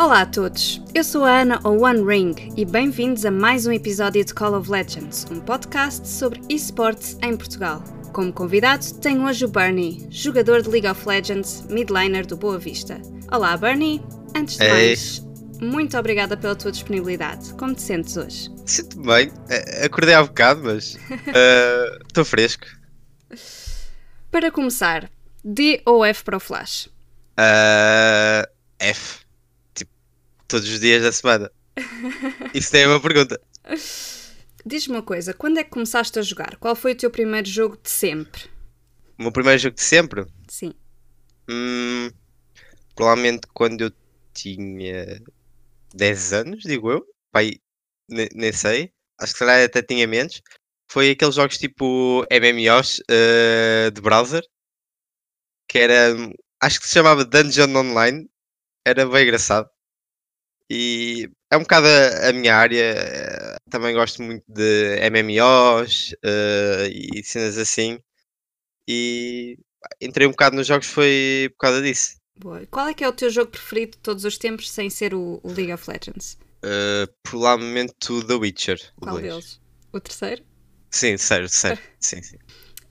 Olá a todos, eu sou a Ana ou One Ring e bem-vindos a mais um episódio de Call of Legends, um podcast sobre esportes em Portugal. Como convidado, tenho hoje o Bernie, jogador de League of Legends, midliner do Boa Vista. Olá Bernie, antes de Ei. mais, muito obrigada pela tua disponibilidade. Como te sentes hoje? Sinto-me bem. Eh, Acordei há bocado, mas estou fresco. Para começar, D ou F para o Flash? Eh, todos os dias da semana. Isso é uma pergunta. Diz-me uma coisa, quando é que começaste a jogar? Qual foi o teu primeiro jogo de sempre? O meu primeiro jogo de sempre? Sim. Hum, provavelmente quando eu tinha 10 anos, digo eu. Pai, ne- nem sei. Acho que se calhar até tinha menos. Foi aqueles jogos tipo MMOs eh, de browser. Que era. Acho que se chamava Dungeon Online. Era bem engraçado. E é um bocado a, a minha área. Também gosto muito de MMOs eh, e cenas assim. E entrei um bocado nos jogos foi por causa disso. Boa. Qual é que é o teu jogo preferido de todos os tempos sem ser o, o League of Legends? Uh, provavelmente o The Witcher. o Qual dois. deles? O terceiro? Sim, sério, sério. sim, sim.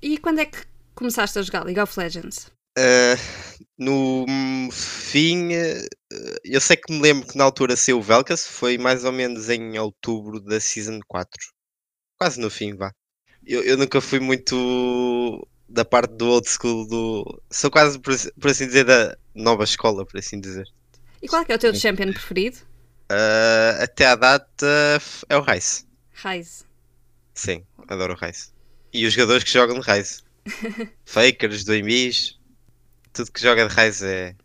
E quando é que começaste a jogar League of Legends? Uh, no fim, uh, eu sei que me lembro que na altura saiu o Velkas, foi mais ou menos em outubro da Season 4. Quase no fim, vá. Eu, eu nunca fui muito da parte do old school do. Sou quase, por, assim- por assim dizer, da nova escola, por assim dizer. E qual é que é o teu champion preferido? Uh, até à data é o Rice. Ryze. Sim, adoro o Rise. E os jogadores que jogam de Rise. Fakers, Doimis, tudo que joga de Rise é,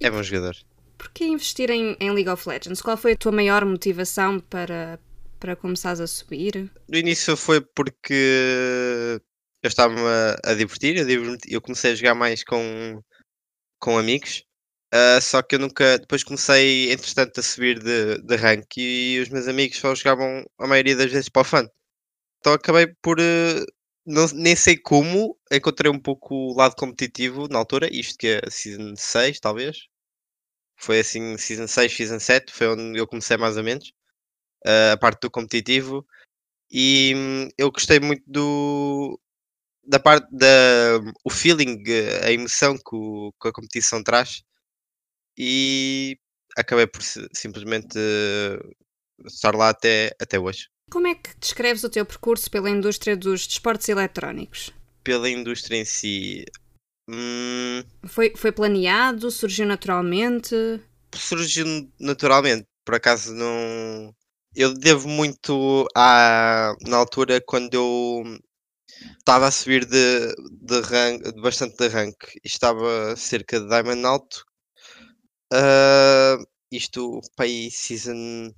é bom jogador. Porquê investir em, em League of Legends? Qual foi a tua maior motivação para, para começares a subir? No início foi porque eu estava-me a, a divertir, eu, eu comecei a jogar mais com, com amigos, ah, só que eu nunca, depois comecei entretanto a subir de, de rank e os meus amigos só jogavam a maioria das vezes para o fun. Então acabei por, eh, não, nem sei como, encontrei um pouco o lado competitivo na altura, isto que é Season 6 talvez, foi assim Season 6, Season 7, foi onde eu comecei mais ou menos, ah, a parte do competitivo. E hum, eu gostei muito do da parte da o feeling, eh, a emoção que, o- que a competição traz. E acabei por si- simplesmente eh, estar lá até, até hoje. Como é que descreves o teu percurso pela indústria dos desportos eletrónicos? Pela indústria em si, hum, Foi, foi planeado? Surgiu naturalmente? surgiu naturalmente, por acaso não. Eu devo muito à, na altura quando eu estava a subir de, de, rank, de bastante de rank estava cerca de Diamond Alto. Ah, isto para aí season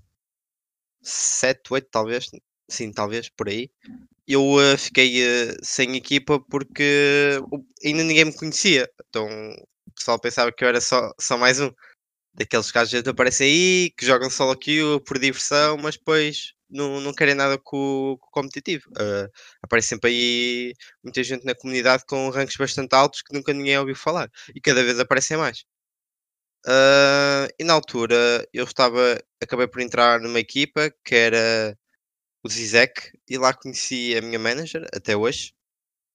7, 8 talvez, sim, talvez por aí. Eu ah, fiquei ah, sem equipa porque ainda ninguém me conhecia. Então o pessoal pensava que eu era só, só mais um daqueles casos que aparecem aí, que jogam solo queue por diversão, mas depois não, não querem nada com, o com o competitivo. Ah, aparece sempre aí muita gente na comunidade com ranks bastante altos que nunca ninguém ouviu falar e cada vez aparecem mais. Ah, e na altura eu estava, acabei por entrar numa equipa que era o Zizek e lá conheci a minha manager até hoje,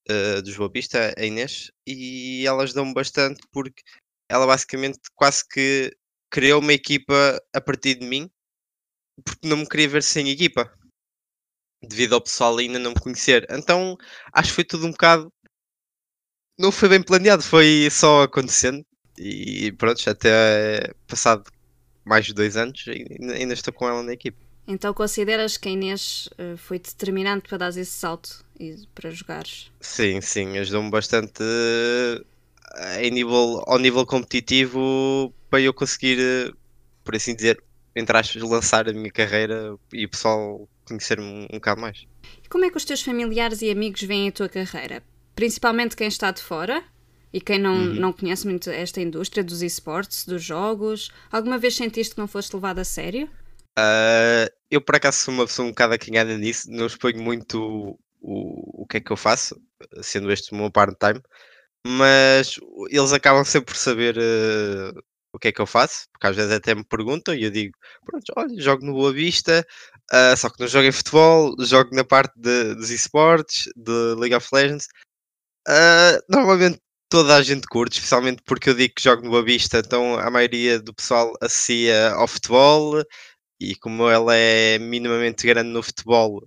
ah, dos Boa Vista, a Inês, e ela ajudou-me bastante porque ela basicamente quase que criou uma equipa a partir de mim porque não me queria ver sem equipa devido ao pessoal ainda não me conhecer. Então acho que foi tudo um bocado. Não foi bem planeado, foi só acontecendo. E pronto, até passado mais de dois anos ainda ainda estou com ela na equipa. Então consideras que a Inês eh, foi determinante para dar esse salto e para jogares? Sim, sim, ajudou-me bastante eh, em nível, ao nível competitivo para eu conseguir, eh, por assim dizer, entre aspas, lançar a minha carreira e o pessoal conhecer-me um, um bocado mais. E como é que os teus familiares e amigos veem a tua carreira? Principalmente quem está de fora e quem não, não conhece muito esta indústria dos esportes, dos jogos. Alguma vez sentiste que não foste levado a sério? Ah, eu por acaso sou uma pessoa um bocado acanhada nisso, não exponho muito o, o, que é que eu faço, sendo este o meu part-time, mas eles acabam sempre por saber eh, o que é que eu faço, porque às vezes até me perguntam e eu digo, pronto, olha, jogo no Boa Vista, uh, só que não jogo em futebol, jogo na parte de, dos esportes, de League of Legends. Uh, normalmente toda a gente curte, especialmente porque eu digo que jogo no Boa Vista, então a maioria do pessoal associa ao futebol e como ela é minimamente grande no futebol,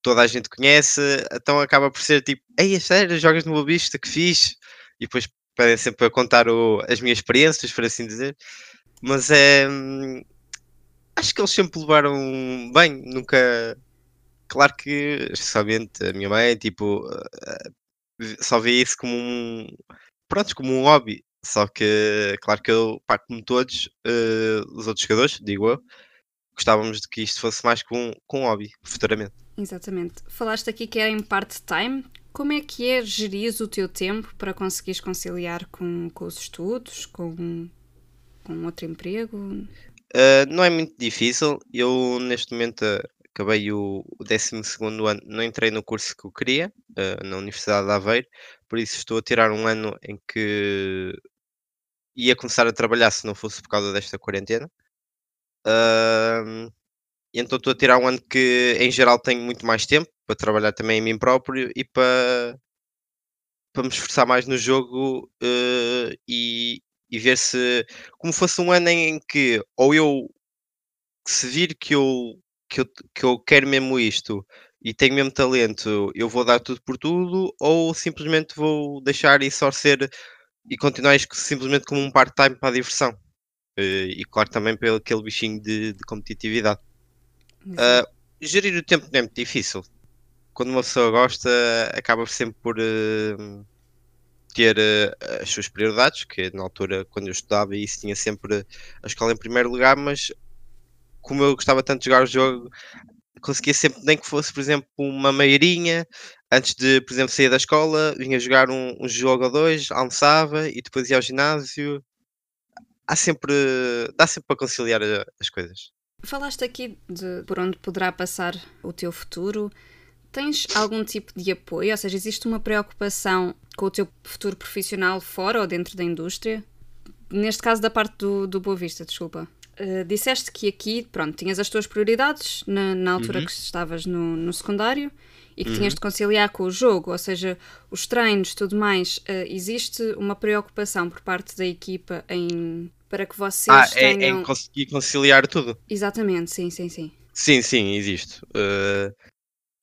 toda a gente conhece, então acaba por ser tipo, ei, é sério, jogas no Boa Vista, que fixe, e depois pedem sempre a contar o, as minhas experiências, por assim dizer, mas é. Hum, acho que eles sempre levaram bem, nunca. Claro que, especialmente a minha mãe, tipo, só vê isso como um. Pronto, como um hobby. Só que, claro que eu, pá, como todos uh, os outros jogadores, digo eu, gostávamos de que isto fosse mais com um, com um hobby, futuramente. Exatamente. Falaste aqui que era em part-time. Como é que é gerir o teu tempo para conseguires conciliar com, com os estudos, com, com outro emprego? Uh, não é muito difícil. Eu, neste momento, acabei o, o 12 ano, não entrei no curso que eu queria, uh, na Universidade de Aveiro, por isso estou a tirar um ano em que ia começar a trabalhar se não fosse por causa desta quarentena. Uh, então estou a tirar um ano que em geral tenho muito mais tempo para trabalhar também em mim próprio e para, para me esforçar mais no jogo uh, e, e ver se como fosse um ano em que ou eu se vir que eu, que eu, que eu quero mesmo isto e tenho mesmo talento, eu vou dar tudo por tudo, ou simplesmente vou deixar isso só ser e continuar isto simplesmente como um part-time para a diversão. Uh, e claro também pelo aquele bichinho de, de competitividade. Uh, gerir o tempo não é muito difícil. Quando uma pessoa gosta, acaba sempre por uh, ter uh, as suas prioridades, que na altura, quando eu estudava, isso tinha sempre a escola em primeiro lugar, mas como eu gostava tanto de jogar o jogo, conseguia sempre, nem que fosse, por exemplo, uma meirinha, antes de, por exemplo, sair da escola, vinha jogar um, um jogo ou dois, almoçava e depois ia ao ginásio. Há sempre, dá sempre para conciliar as coisas. Falaste aqui de por onde poderá passar o teu futuro. Tens algum tipo de apoio? Ou seja, existe uma preocupação com o teu futuro profissional fora ou dentro da indústria? Neste caso, da parte do, do Boa Vista, desculpa. Uh, disseste que aqui, pronto, tinhas as tuas prioridades na, na altura uhum. que estavas no, no secundário e que uhum. tinhas de conciliar com o jogo, ou seja, os treinos, tudo mais. Uh, existe uma preocupação por parte da equipa em para que vocês ah, é, tenham... é em conseguir conciliar tudo. Exatamente, sim, sim, sim. Sim, sim, existe. Uh,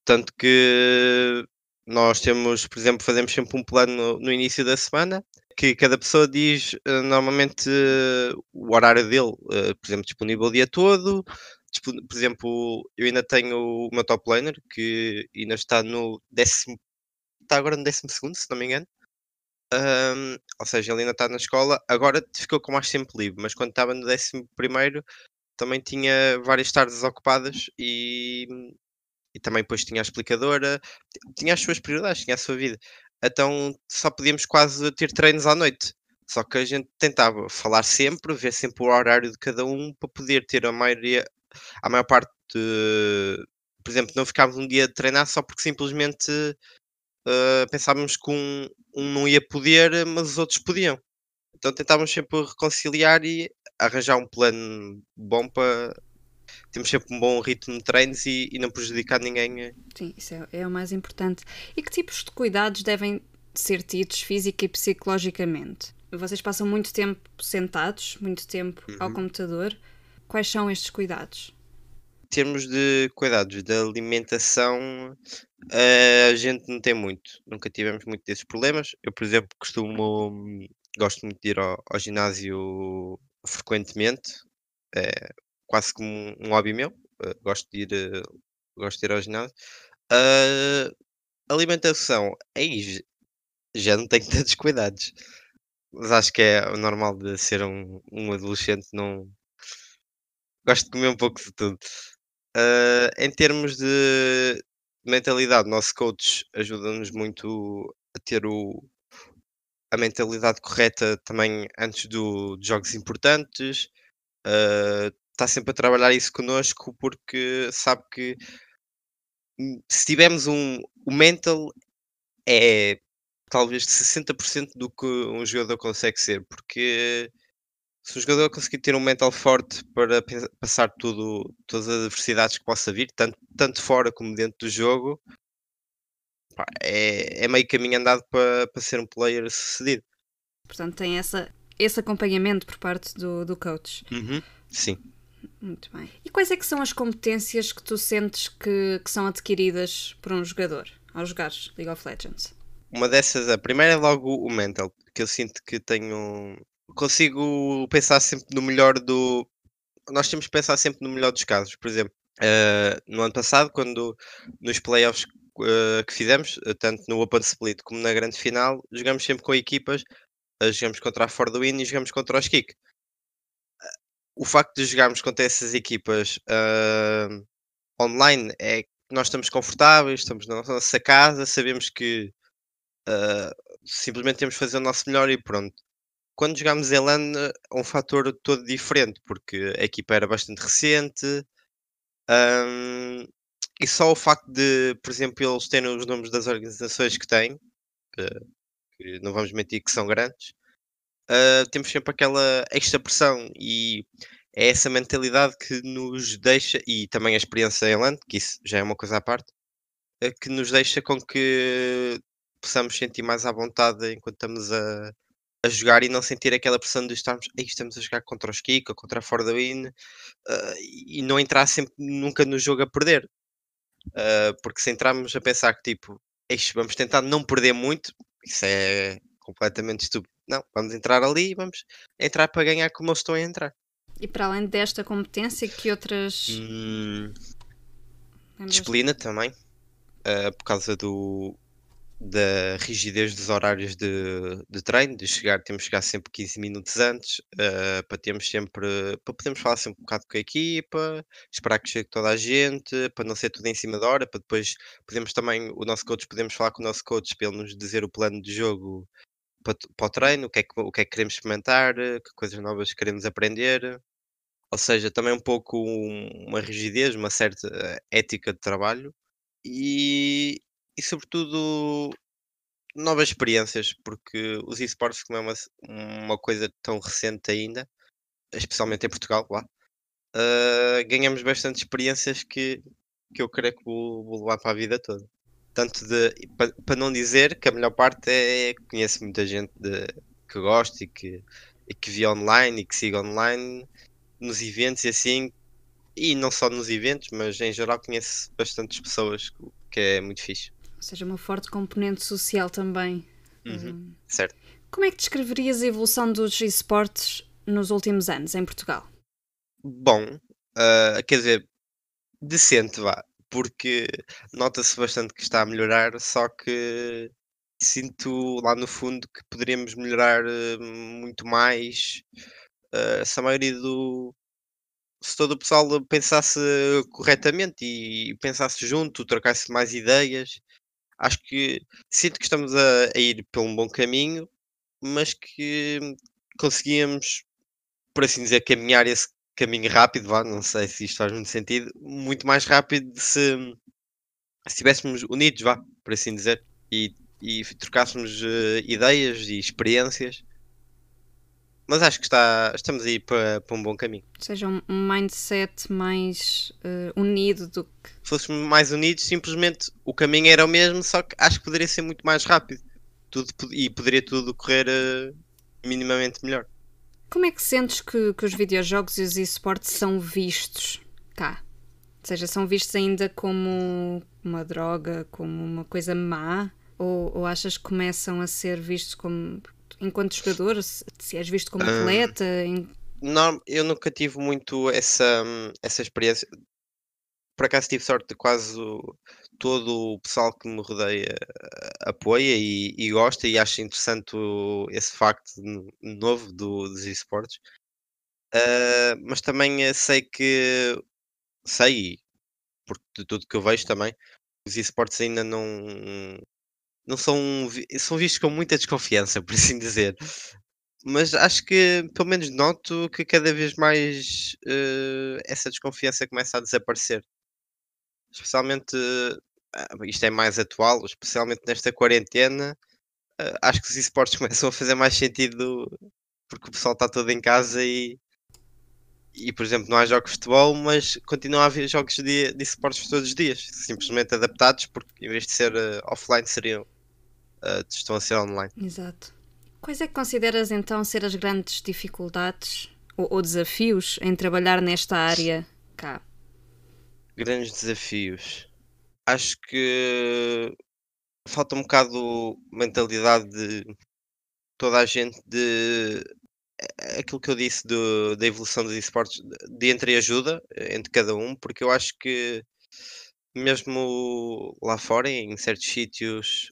tanto que nós temos, por exemplo, fazemos sempre um plano no, no início da semana que cada pessoa diz uh, normalmente uh, o horário dele, por exemplo, disponível o dia todo. Por exemplo, eu ainda tenho o meu top laner que ainda está no décimo, está agora no décimo segundo, se não me engano. Um, ou seja, ele ainda está na escola, agora ficou com mais tempo livre, mas quando estava no 11 também tinha várias tardes ocupadas e, e também depois tinha a explicadora, tinha as suas prioridades, tinha a sua vida. Então só podíamos quase ter treinos à noite. Só que a gente tentava falar sempre, ver sempre o horário de cada um para poder ter a maioria, a maior parte de, por exemplo, não ficávamos um dia a treinar só porque simplesmente uh, pensávamos que um, um não ia poder, mas os outros podiam. Então tentávamos sempre reconciliar e arranjar um plano bom para termos sempre um bom ritmo de treinos e, e não prejudicar ninguém. Eh. Sim, isso é, é, o mais importante. E que tipos de cuidados devem ser tidos física e psicologicamente? Vocês passam muito tempo sentados, muito tempo uhum. ao computador. Quais são estes cuidados? Em termos de cuidados de alimentação, a gente não tem muito. Nunca tivemos muito desses problemas. Eu, por exemplo, costumo. Gosto muito de ir ao, ao ginásio frequentemente. É quase como um, hobby meu. Uh, gosto de ir, uh, gosto de ir ao ginásio. Uh, alimentação, aí já não tenho tantos cuidados. Mas acho que é normal de ser um, um adolescente. Não gosto de comer um pouco de tudo. Uh, em termos de mentalidade, nosso coach ajuda-nos muito a ter o, a mentalidade correta também antes do, de jogos importantes. Uh, está sempre a trabalhar isso connosco porque sabe que hum, se tivermos um o mental é talvez 60% do que um jogador consegue ser, porque se o jogador conseguir ter um mental forte para passar tudo, todas as adversidades que possa vir, tanto, tanto fora como dentro do jogo, pá, é, é meio caminho andado para, para ser um player sucedido. Portanto, tem essa, esse acompanhamento por parte do, do coach. Uhum, sim. Muito bem. E quais é que são as competências que tu sentes que, que são adquiridas por um jogador ao jogar League of Legends? Uma dessas, a primeira é logo o mental, que eu sinto que tenho. Consigo pensar sempre no melhor do. Nós temos que pensar sempre no melhor dos casos. Por exemplo, uh, no ano passado, quando nos playoffs uh, que fizemos, uh, tanto no Open Split como na grande final, jogamos sempre com equipas. jogamos contra a Ford Win e jogamos contra os Kick o facto de jogarmos contra essas equipas uh, online é que nós estamos confortáveis, estamos na nossa casa, sabemos que uh, simplesmente temos de fazer o nosso melhor e pronto. Quando jogámos em LAN é um fator todo diferente, porque a equipa era bastante recente um, e só o facto de, por exemplo, eles terem os nomes das organizações que têm, que, que não vamos mentir que são grandes, uh, temos sempre aquela extra pressão e é essa mentalidade que nos deixa, e também a experiência em land, que isso já é uma coisa à parte, uh, que nos deixa com que possamos sentir mais à vontade enquanto estamos a, a jogar e não sentir aquela pressão de estarmos, Ei, estamos a jogar contra os Kiko, contra a For the Win, uh, e não entrar sempre nunca no jogo a perder. Uh, porque se entrarmos a pensar que tipo, vamos tentar não perder muito, isso é completamente estúpido. Não, vamos entrar ali e vamos entrar para ganhar como eles estão a entrar. E para além desta competência, que outras. Hum, disciplina também. Uh, por causa do, da rigidez dos horários de, de treino, de chegar, temos que chegar sempre 15 minutos antes, uh, para termos sempre, para podermos falar sempre um bocado com a equipa, esperar que chegue toda a gente, para não ser tudo em cima da hora, para depois podemos também, o nosso coach, podemos falar com o nosso coach para ele nos dizer o plano de jogo para, para o treino, o que, é que, o que é que queremos experimentar, que coisas novas queremos aprender. Ou seja, também um pouco uma rigidez, uma certa ética de trabalho e, e sobretudo novas experiências, porque os esportes, como é uma, uma coisa tão recente ainda, especialmente em Portugal, lá, uh, ganhamos bastante experiências que, que eu creio que vou, vou levar para a vida toda. Tanto de, para, para não dizer que a melhor parte é conheço muita gente de, que gosta e que, e que vê online e que siga online nos eventos e assim, e não só nos eventos, mas em geral conheço bastantes pessoas, que é muito fixe. Ou seja, uma forte componente social também. Uhum, hum. Certo. Como é que descreverias a evolução dos esportes nos últimos anos em Portugal? Bom, uh, quer dizer, decente, vá, porque nota-se bastante que está a melhorar, só que sinto lá no fundo que poderíamos melhorar uh, muito mais uh, se a maioria do. Se todo o pessoal pensasse corretamente e pensasse junto, trocasse mais ideias, acho que sinto que estamos a, a ir por um bom caminho, mas que conseguíamos, por assim dizer, caminhar esse caminho rápido, vá, não sei se isto faz muito sentido, muito mais rápido se, se estivéssemos unidos, vá, por assim dizer, e, e trocássemos uh, ideias e experiências mas acho que está, estamos aí para, para um bom caminho. Ou seja, um mindset mais uh, unido do que. Se fôssemos mais unidos, simplesmente o caminho era o mesmo, só que acho que poderia ser muito mais rápido. Tudo, e poderia tudo correr uh, minimamente melhor. Como é que sentes que, que os videojogos e os esportes são vistos cá? Ou seja, são vistos ainda como uma droga, como uma coisa má? Ou, ou achas que começam a ser vistos como enquanto jogador, se, se és visto como atleta? Em... Não, eu nunca tive muito essa, essa experiência. Por acaso tive sorte de quase todo o pessoal que me rodeia apoia e, e gosta e acha interessante esse facto novo do, dos esportes. Uh, mas também sei que sei, porque de tudo que eu vejo também, os esportes ainda não, não são, são vistos com muita desconfiança, por assim dizer. Mas acho que, pelo menos, noto que cada vez mais uh, essa desconfiança começa a desaparecer. Especialmente, isto é mais atual, especialmente nesta quarentena, uh, acho que os esportes começam a fazer mais sentido porque o pessoal está todo em casa e, e por exemplo, não há jogos de futebol, mas continua a haver jogos de, de esportes todos os dias, simplesmente adaptados, porque em vez de ser uh, offline, seriam uh, estão a ser online. Exato. Quais é que consideras então ser as grandes dificuldades ou, ou desafios em trabalhar nesta área cá? Grandes desafios. Acho que falta um bocado mentalidade de toda a gente de é aquilo que eu disse do, da evolução dos esportes, de entreajuda entre cada um, porque eu acho que mesmo lá fora, em certos sítios,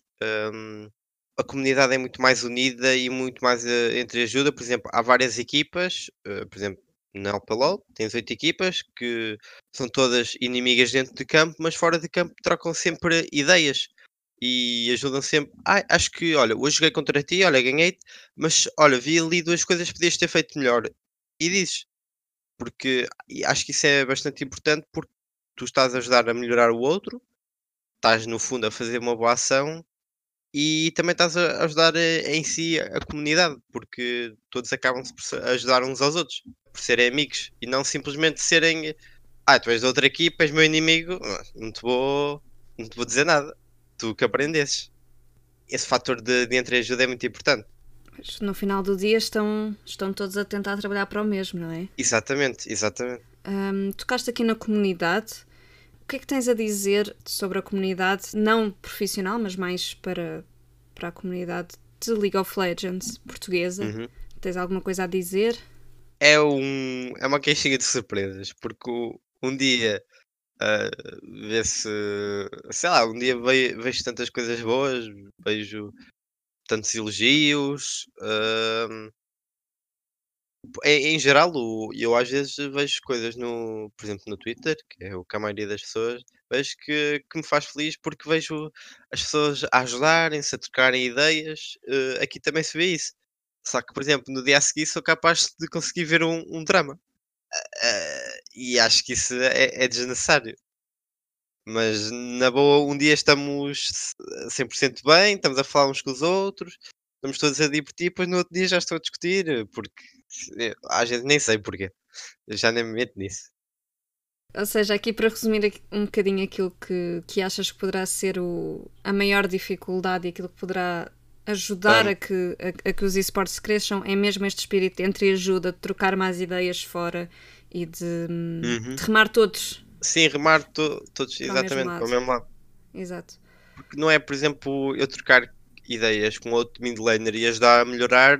hum, a comunidade é muito mais unida e muito mais uh, entreajuda. Por exemplo, há várias equipas, uh, por exemplo, na LPLOL tens oito equipas que são todas inimigas dentro de campo, mas fora de campo trocam sempre ideias e ajudam sempre. Ah, acho que, olha, hoje joguei contra ti, olha, ganhei mas olha, vi ali duas coisas que podias ter feito melhor. E dizes, porque acho que isso é bastante importante porque tu estás a ajudar a melhorar o outro, estás no fundo a fazer uma boa ação e também estás a ajudar eh, em si a comunidade, porque todos acabam-se por ajudar uns aos outros, por serem amigos e não simplesmente serem ah, tu és de outra equipa, és meu inimigo, não te vou, não te vou dizer nada tu que aprendesses. Esse fator de, de entreajuda é muito importante. Mas no final do dia estão, estão todos a tentar trabalhar para o mesmo, não é? Exatamente, exatamente. Um, tocaste aqui na comunidade. O que é que tens a dizer sobre a comunidade, não profissional, mas mais para, para a comunidade de League of Legends portuguesa? Uhum. Tens alguma coisa a dizer? É, um, é uma caixinha de surpresas, porque um dia Uh, ver se, sei lá, um dia vejo, vejo tantas coisas boas, vejo tantos elogios. Uh, em, em, geral, o, eu às vezes vejo coisas no, por exemplo, no Twitter, que é o que a maioria das pessoas vejo que, que me faz feliz porque vejo as pessoas a ajudarem-se, a trocarem ideias. Uh, aqui também se vê isso. Só que, por exemplo, no dia a seguir sou capaz de conseguir ver um, um drama. Uh, e acho que isso é, é, desnecessário. Mas na boa, um dia estamos 100% bem, estamos a falar uns com os outros, estamos todos a divertir, depois no outro dia já estou a discutir, porque às vezes nem sei porquê. Eu já nem me meto nisso. Ou seja, aqui para resumir um bocadinho aquilo que, que achas que poderá ser o, a maior dificuldade e aquilo que poderá ajudar a, que, a, a, que os esportes cresçam é mesmo este espírito entre ajuda, de trocar mais ideias fora e de, uhum. de remar todos. Sim, remar to, todos exatamente para o mesmo lado. Exato. Porque não é, por exemplo, eu trocar ideias com outro mid laner e ajudar a melhorar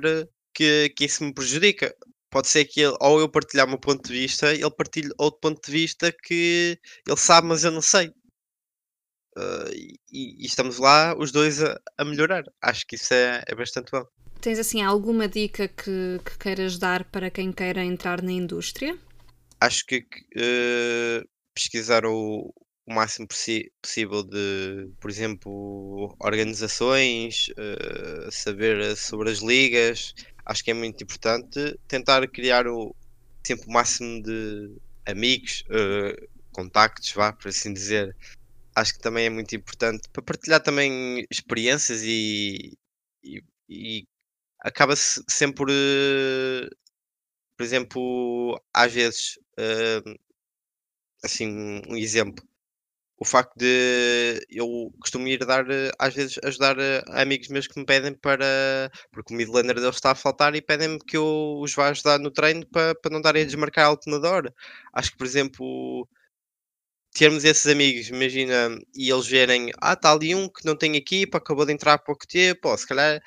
que, que isso me prejudica. Pode ser que ele, ou eu partilhar o meu ponto de vista, ele partilhe outro ponto de vista que ele sabe, mas eu não sei. Uh, e, e, estamos lá os dois a, a melhorar. Acho que isso é, é, bastante bom. Tens assim alguma dica que, que queiras dar para quem queira entrar na indústria? Acho que uh, pesquisar o, o máximo possível de, por exemplo, organizações, uh, saber sobre as ligas. Acho que é muito importante tentar criar o, sempre o máximo de amigos, contactos, vá, por assim dizer, acho que também é muito importante para partilhar também experiências e, e, e acaba-se sempre por, exemplo, às vezes, uh, assim, um exemplo. O facto de eu costumo ir dar, eh, às vezes, ajudar amigos meus que me pedem para. Porque o midlaner deles está a faltar e pedem-me que eu os vá ajudar no treino para, para não darem a desmarcar alternador. Acho que, por exemplo, termos esses amigos, imagina, e eles verem, ah, está ali um que não tem equipa, acabou de entrar há pouco tempo, ou se calhar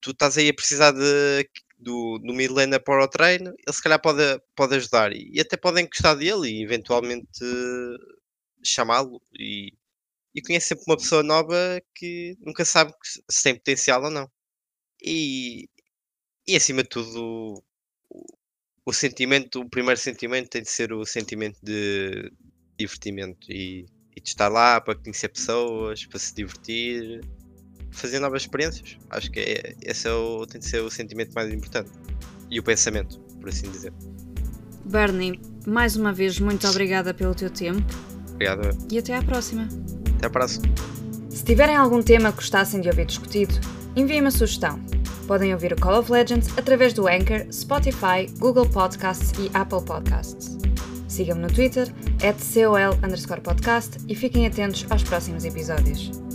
tu estás aí a precisar de, do, do midlaner para o treino, ele se calhar pode, pode ajudar e até podem gostar dele e eventualmente chamá-lo e, e conhece sempre uma pessoa nova que nunca sabe se tem potencial ou não. E, e acima de tudo, o, o sentimento, o primeiro sentimento tem de ser o sentimento de, divertimento e, e de estar lá para conhecer pessoas, para se divertir, fazer novas experiências. Acho que é, esse é o, tem de ser o sentimento mais importante e o pensamento, por assim dizer. Bernie, mais uma vez, muito obrigada pelo teu tempo. Obrigado. E até à próxima. Até à próxima. Se tiverem algum tema que gostassem de ouvir discutido, enviem uma sugestão. Podem ouvir o Call of Legends através do Anchor, Spotify, Google Podcasts e Apple Podcasts. Sigam-me no Twitter, at podcast e fiquem atentos aos próximos episódios.